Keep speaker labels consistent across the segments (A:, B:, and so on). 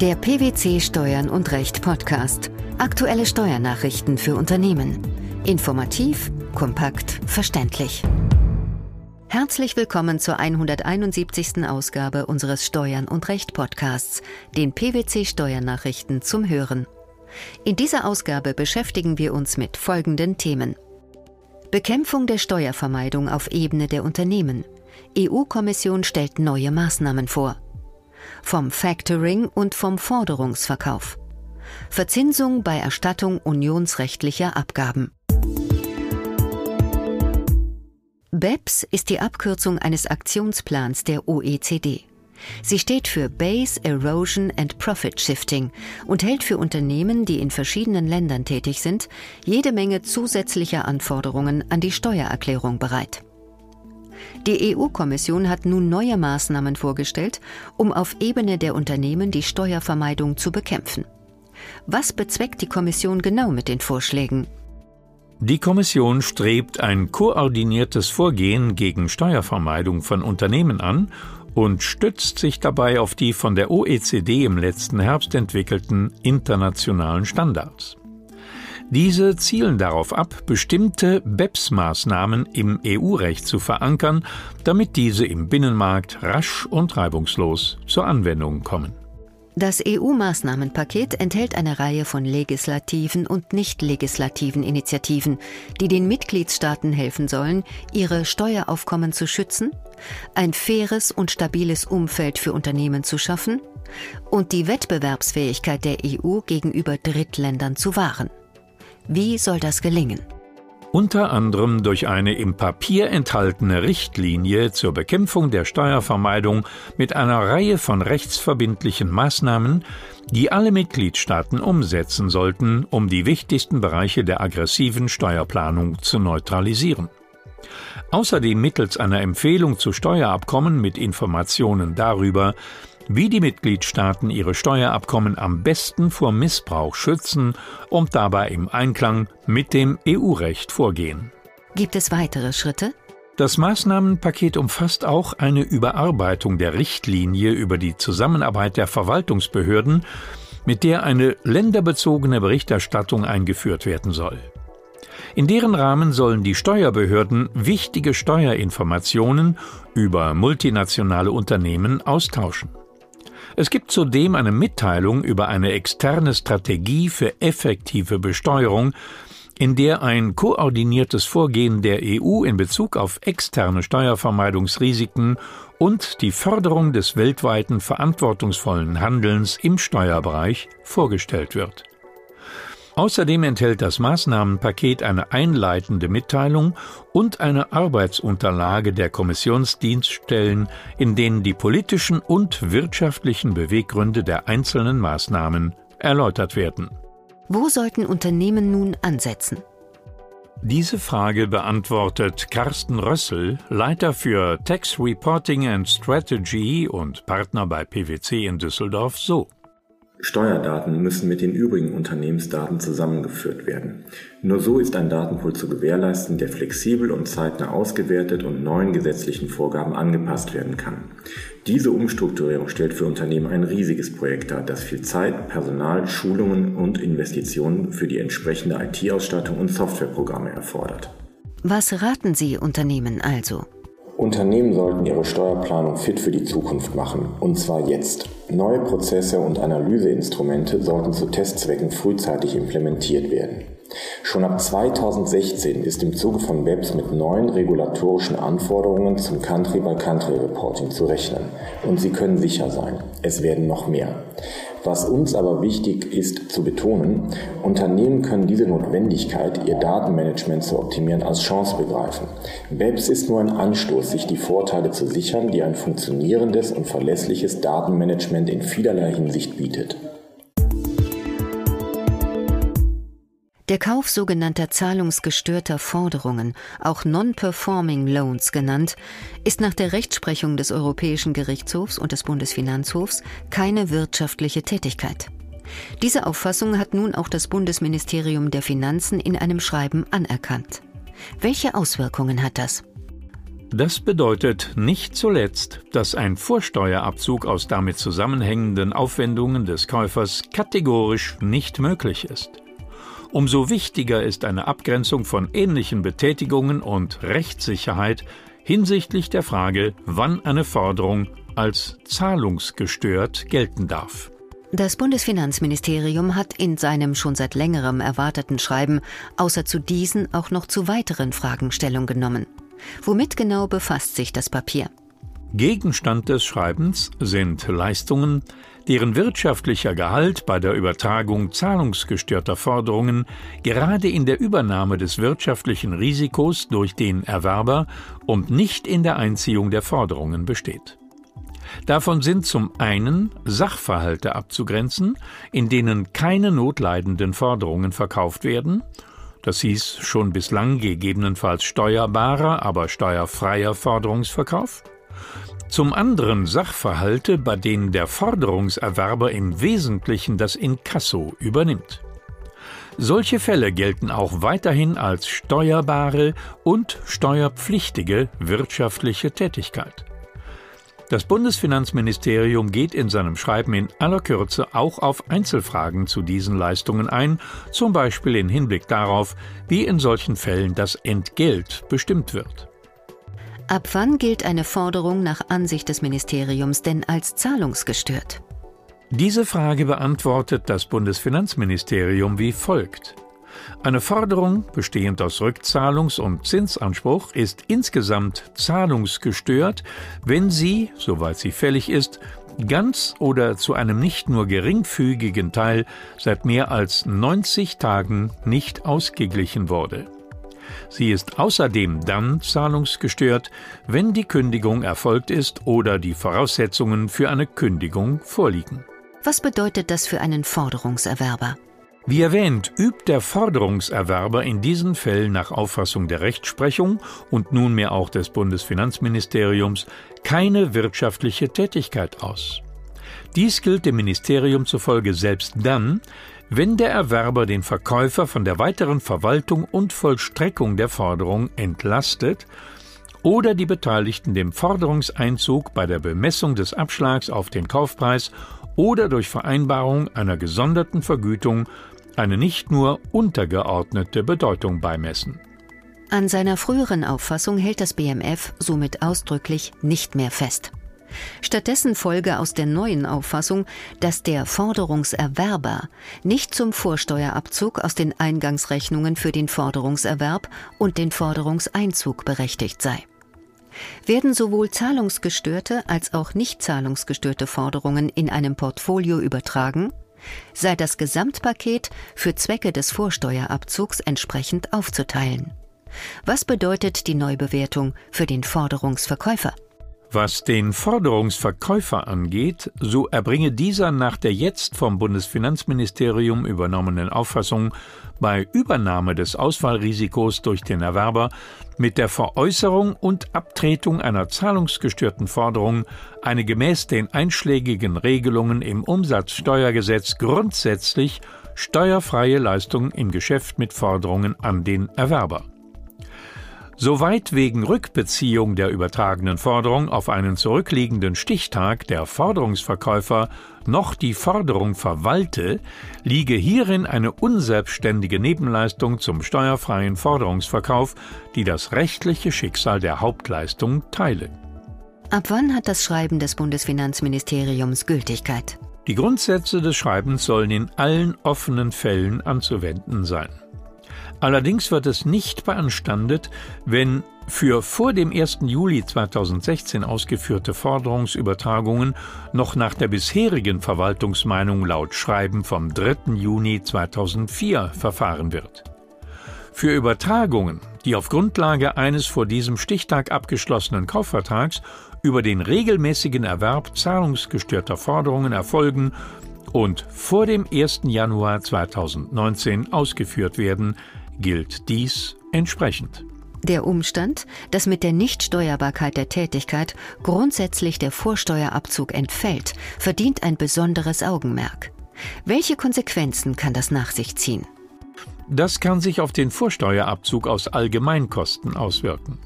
A: Der PwC Steuern und Recht Podcast. Aktuelle Steuernachrichten für Unternehmen. Informativ, kompakt, verständlich. Herzlich willkommen zur 171. Ausgabe unseres Steuern und Recht Podcasts, den PwC Steuernachrichten zum Hören. In dieser Ausgabe beschäftigen wir uns mit folgenden Themen. Bekämpfung der Steuervermeidung auf Ebene der Unternehmen. EU-Kommission stellt neue Maßnahmen vor vom Factoring und vom Forderungsverkauf. Verzinsung bei Erstattung unionsrechtlicher Abgaben. BEPS ist die Abkürzung eines Aktionsplans der OECD. Sie steht für Base Erosion and Profit Shifting und hält für Unternehmen, die in verschiedenen Ländern tätig sind, jede Menge zusätzlicher Anforderungen an die Steuererklärung bereit. Die EU-Kommission hat nun neue Maßnahmen vorgestellt, um auf Ebene der Unternehmen die Steuervermeidung zu bekämpfen. Was bezweckt die Kommission genau mit den Vorschlägen?
B: Die Kommission strebt ein koordiniertes Vorgehen gegen Steuervermeidung von Unternehmen an und stützt sich dabei auf die von der OECD im letzten Herbst entwickelten internationalen Standards. Diese zielen darauf ab, bestimmte BEPS-Maßnahmen im EU-Recht zu verankern, damit diese im Binnenmarkt rasch und reibungslos zur Anwendung kommen.
A: Das EU-Maßnahmenpaket enthält eine Reihe von legislativen und nicht legislativen Initiativen, die den Mitgliedstaaten helfen sollen, ihre Steueraufkommen zu schützen, ein faires und stabiles Umfeld für Unternehmen zu schaffen und die Wettbewerbsfähigkeit der EU gegenüber Drittländern zu wahren. Wie soll das gelingen?
B: Unter anderem durch eine im Papier enthaltene Richtlinie zur Bekämpfung der Steuervermeidung mit einer Reihe von rechtsverbindlichen Maßnahmen, die alle Mitgliedstaaten umsetzen sollten, um die wichtigsten Bereiche der aggressiven Steuerplanung zu neutralisieren. Außerdem mittels einer Empfehlung zu Steuerabkommen mit Informationen darüber, wie die Mitgliedstaaten ihre Steuerabkommen am besten vor Missbrauch schützen und dabei im Einklang mit dem EU-Recht vorgehen.
A: Gibt es weitere Schritte?
B: Das Maßnahmenpaket umfasst auch eine Überarbeitung der Richtlinie über die Zusammenarbeit der Verwaltungsbehörden, mit der eine länderbezogene Berichterstattung eingeführt werden soll. In deren Rahmen sollen die Steuerbehörden wichtige Steuerinformationen über multinationale Unternehmen austauschen. Es gibt zudem eine Mitteilung über eine externe Strategie für effektive Besteuerung, in der ein koordiniertes Vorgehen der EU in Bezug auf externe Steuervermeidungsrisiken und die Förderung des weltweiten verantwortungsvollen Handelns im Steuerbereich vorgestellt wird. Außerdem enthält das Maßnahmenpaket eine einleitende Mitteilung und eine Arbeitsunterlage der Kommissionsdienststellen, in denen die politischen und wirtschaftlichen Beweggründe der einzelnen Maßnahmen erläutert werden.
A: Wo sollten Unternehmen nun ansetzen?
B: Diese Frage beantwortet Carsten Rössel, Leiter für Tax Reporting and Strategy und Partner bei PwC in Düsseldorf, so.
C: Steuerdaten müssen mit den übrigen Unternehmensdaten zusammengeführt werden. Nur so ist ein Datenpool zu gewährleisten, der flexibel und zeitnah ausgewertet und neuen gesetzlichen Vorgaben angepasst werden kann. Diese Umstrukturierung stellt für Unternehmen ein riesiges Projekt dar, das viel Zeit, Personal, Schulungen und Investitionen für die entsprechende IT-Ausstattung und Softwareprogramme erfordert.
A: Was raten Sie Unternehmen also?
C: Unternehmen sollten ihre Steuerplanung fit für die Zukunft machen, und zwar jetzt. Neue Prozesse und Analyseinstrumente sollten zu Testzwecken frühzeitig implementiert werden. Schon ab 2016 ist im Zuge von BEPS mit neuen regulatorischen Anforderungen zum Country-by-Country-Reporting zu rechnen. Und Sie können sicher sein, es werden noch mehr. Was uns aber wichtig ist zu betonen, Unternehmen können diese Notwendigkeit, ihr Datenmanagement zu optimieren, als Chance begreifen. BEPS ist nur ein Anstoß, sich die Vorteile zu sichern, die ein funktionierendes und verlässliches Datenmanagement in vielerlei Hinsicht bietet.
A: Der Kauf sogenannter zahlungsgestörter Forderungen, auch Non-Performing Loans genannt, ist nach der Rechtsprechung des Europäischen Gerichtshofs und des Bundesfinanzhofs keine wirtschaftliche Tätigkeit. Diese Auffassung hat nun auch das Bundesministerium der Finanzen in einem Schreiben anerkannt. Welche Auswirkungen hat das?
B: Das bedeutet nicht zuletzt, dass ein Vorsteuerabzug aus damit zusammenhängenden Aufwendungen des Käufers kategorisch nicht möglich ist. Umso wichtiger ist eine Abgrenzung von ähnlichen Betätigungen und Rechtssicherheit hinsichtlich der Frage, wann eine Forderung als zahlungsgestört gelten darf.
A: Das Bundesfinanzministerium hat in seinem schon seit längerem erwarteten Schreiben außer zu diesen auch noch zu weiteren Fragen Stellung genommen. Womit genau befasst sich das Papier?
B: Gegenstand des Schreibens sind Leistungen, deren wirtschaftlicher Gehalt bei der Übertragung zahlungsgestörter Forderungen gerade in der Übernahme des wirtschaftlichen Risikos durch den Erwerber und nicht in der Einziehung der Forderungen besteht. Davon sind zum einen Sachverhalte abzugrenzen, in denen keine notleidenden Forderungen verkauft werden das hieß schon bislang gegebenenfalls steuerbarer, aber steuerfreier Forderungsverkauf. Zum anderen Sachverhalte, bei denen der Forderungserwerber im Wesentlichen das Inkasso übernimmt. Solche Fälle gelten auch weiterhin als steuerbare und steuerpflichtige wirtschaftliche Tätigkeit. Das Bundesfinanzministerium geht in seinem Schreiben in aller Kürze auch auf Einzelfragen zu diesen Leistungen ein, zum Beispiel in Hinblick darauf, wie in solchen Fällen das Entgelt bestimmt wird.
A: Ab wann gilt eine Forderung nach Ansicht des Ministeriums denn als zahlungsgestört?
B: Diese Frage beantwortet das Bundesfinanzministerium wie folgt. Eine Forderung, bestehend aus Rückzahlungs- und Zinsanspruch, ist insgesamt zahlungsgestört, wenn sie, soweit sie fällig ist, ganz oder zu einem nicht nur geringfügigen Teil seit mehr als 90 Tagen nicht ausgeglichen wurde. Sie ist außerdem dann zahlungsgestört, wenn die Kündigung erfolgt ist oder die Voraussetzungen für eine Kündigung vorliegen.
A: Was bedeutet das für einen Forderungserwerber?
B: Wie erwähnt, übt der Forderungserwerber in diesen Fällen nach Auffassung der Rechtsprechung und nunmehr auch des Bundesfinanzministeriums keine wirtschaftliche Tätigkeit aus. Dies gilt dem Ministerium zufolge selbst dann, wenn der Erwerber den Verkäufer von der weiteren Verwaltung und Vollstreckung der Forderung entlastet oder die Beteiligten dem Forderungseinzug bei der Bemessung des Abschlags auf den Kaufpreis oder durch Vereinbarung einer gesonderten Vergütung eine nicht nur untergeordnete Bedeutung beimessen.
A: An seiner früheren Auffassung hält das BMF somit ausdrücklich nicht mehr fest. Stattdessen folge aus der neuen Auffassung, dass der Forderungserwerber nicht zum Vorsteuerabzug aus den Eingangsrechnungen für den Forderungserwerb und den Forderungseinzug berechtigt sei. Werden sowohl zahlungsgestörte als auch nicht zahlungsgestörte Forderungen in einem Portfolio übertragen, sei das Gesamtpaket für Zwecke des Vorsteuerabzugs entsprechend aufzuteilen. Was bedeutet die Neubewertung für den Forderungsverkäufer?
B: Was den Forderungsverkäufer angeht, so erbringe dieser nach der jetzt vom Bundesfinanzministerium übernommenen Auffassung bei Übernahme des Ausfallrisikos durch den Erwerber mit der Veräußerung und Abtretung einer zahlungsgestörten Forderung eine gemäß den einschlägigen Regelungen im Umsatzsteuergesetz grundsätzlich steuerfreie Leistung im Geschäft mit Forderungen an den Erwerber. Soweit wegen Rückbeziehung der übertragenen Forderung auf einen zurückliegenden Stichtag der Forderungsverkäufer noch die Forderung verwalte, liege hierin eine unselbstständige Nebenleistung zum steuerfreien Forderungsverkauf, die das rechtliche Schicksal der Hauptleistung teile.
A: Ab wann hat das Schreiben des Bundesfinanzministeriums Gültigkeit?
B: Die Grundsätze des Schreibens sollen in allen offenen Fällen anzuwenden sein. Allerdings wird es nicht beanstandet, wenn für vor dem 1. Juli 2016 ausgeführte Forderungsübertragungen noch nach der bisherigen Verwaltungsmeinung laut Schreiben vom 3. Juni 2004 verfahren wird. Für Übertragungen, die auf Grundlage eines vor diesem Stichtag abgeschlossenen Kaufvertrags über den regelmäßigen Erwerb zahlungsgestörter Forderungen erfolgen und vor dem 1. Januar 2019 ausgeführt werden, gilt dies entsprechend.
A: Der Umstand, dass mit der Nichtsteuerbarkeit der Tätigkeit grundsätzlich der Vorsteuerabzug entfällt, verdient ein besonderes Augenmerk. Welche Konsequenzen kann das nach sich ziehen?
B: Das kann sich auf den Vorsteuerabzug aus Allgemeinkosten auswirken.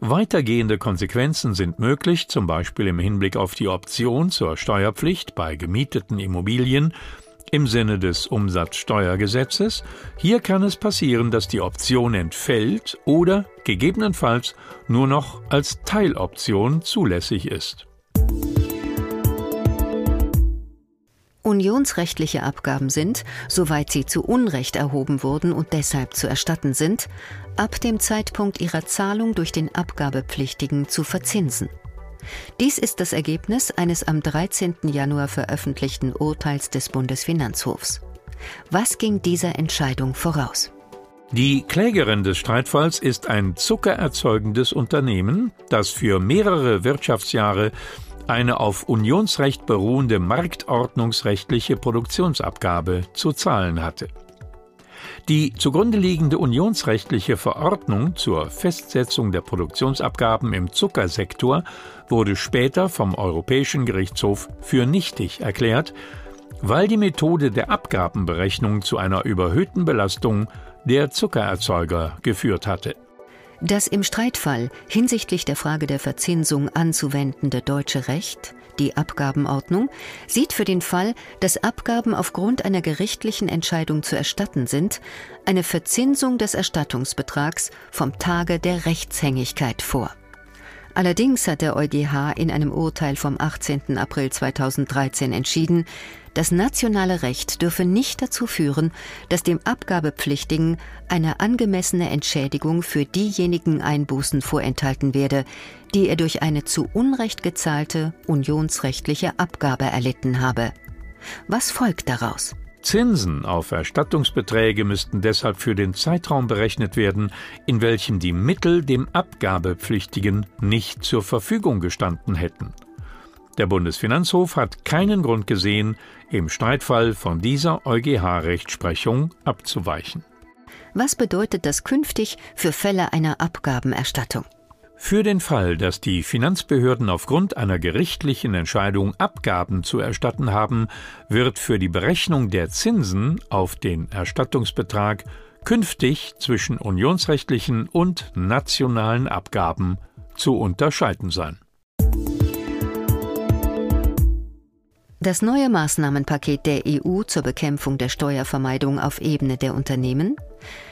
B: Weitergehende Konsequenzen sind möglich, zum Beispiel im Hinblick auf die Option zur Steuerpflicht bei gemieteten Immobilien im Sinne des Umsatzsteuergesetzes. Hier kann es passieren, dass die Option entfällt oder gegebenenfalls nur noch als Teiloption zulässig ist.
A: Unionsrechtliche Abgaben sind, soweit sie zu Unrecht erhoben wurden und deshalb zu erstatten sind, ab dem Zeitpunkt ihrer Zahlung durch den Abgabepflichtigen zu verzinsen. Dies ist das Ergebnis eines am 13. Januar veröffentlichten Urteils des Bundesfinanzhofs. Was ging dieser Entscheidung voraus?
B: Die Klägerin des Streitfalls ist ein zuckererzeugendes Unternehmen, das für mehrere Wirtschaftsjahre eine auf Unionsrecht beruhende marktordnungsrechtliche Produktionsabgabe zu zahlen hatte. Die zugrunde liegende unionsrechtliche Verordnung zur Festsetzung der Produktionsabgaben im Zuckersektor wurde später vom Europäischen Gerichtshof für nichtig erklärt, weil die Methode der Abgabenberechnung zu einer überhöhten Belastung der Zuckererzeuger geführt hatte.
A: Das im Streitfall hinsichtlich der Frage der Verzinsung anzuwendende deutsche Recht die Abgabenordnung, sieht für den Fall, dass Abgaben aufgrund einer gerichtlichen Entscheidung zu erstatten sind, eine Verzinsung des Erstattungsbetrags vom Tage der Rechtshängigkeit vor. Allerdings hat der EuGH in einem Urteil vom 18. April 2013 entschieden, das nationale Recht dürfe nicht dazu führen, dass dem Abgabepflichtigen eine angemessene Entschädigung für diejenigen Einbußen vorenthalten werde, die er durch eine zu Unrecht gezahlte unionsrechtliche Abgabe erlitten habe. Was folgt daraus?
B: Zinsen auf Erstattungsbeträge müssten deshalb für den Zeitraum berechnet werden, in welchem die Mittel dem Abgabepflichtigen nicht zur Verfügung gestanden hätten. Der Bundesfinanzhof hat keinen Grund gesehen, im Streitfall von dieser EuGH-Rechtsprechung abzuweichen.
A: Was bedeutet das künftig für Fälle einer Abgabenerstattung?
B: Für den Fall, dass die Finanzbehörden aufgrund einer gerichtlichen Entscheidung Abgaben zu erstatten haben, wird für die Berechnung der Zinsen auf den Erstattungsbetrag künftig zwischen unionsrechtlichen und nationalen Abgaben zu unterscheiden sein.
A: Das neue Maßnahmenpaket der EU zur Bekämpfung der Steuervermeidung auf Ebene der Unternehmen,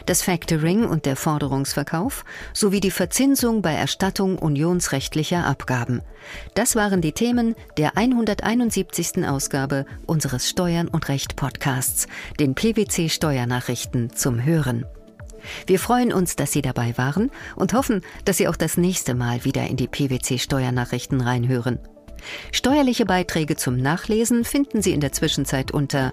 A: das Factoring und der Forderungsverkauf sowie die Verzinsung bei Erstattung unionsrechtlicher Abgaben. Das waren die Themen der 171. Ausgabe unseres Steuern und Recht Podcasts, den PwC Steuernachrichten zum Hören. Wir freuen uns, dass Sie dabei waren und hoffen, dass Sie auch das nächste Mal wieder in die PwC Steuernachrichten reinhören. Steuerliche Beiträge zum Nachlesen finden Sie in der Zwischenzeit unter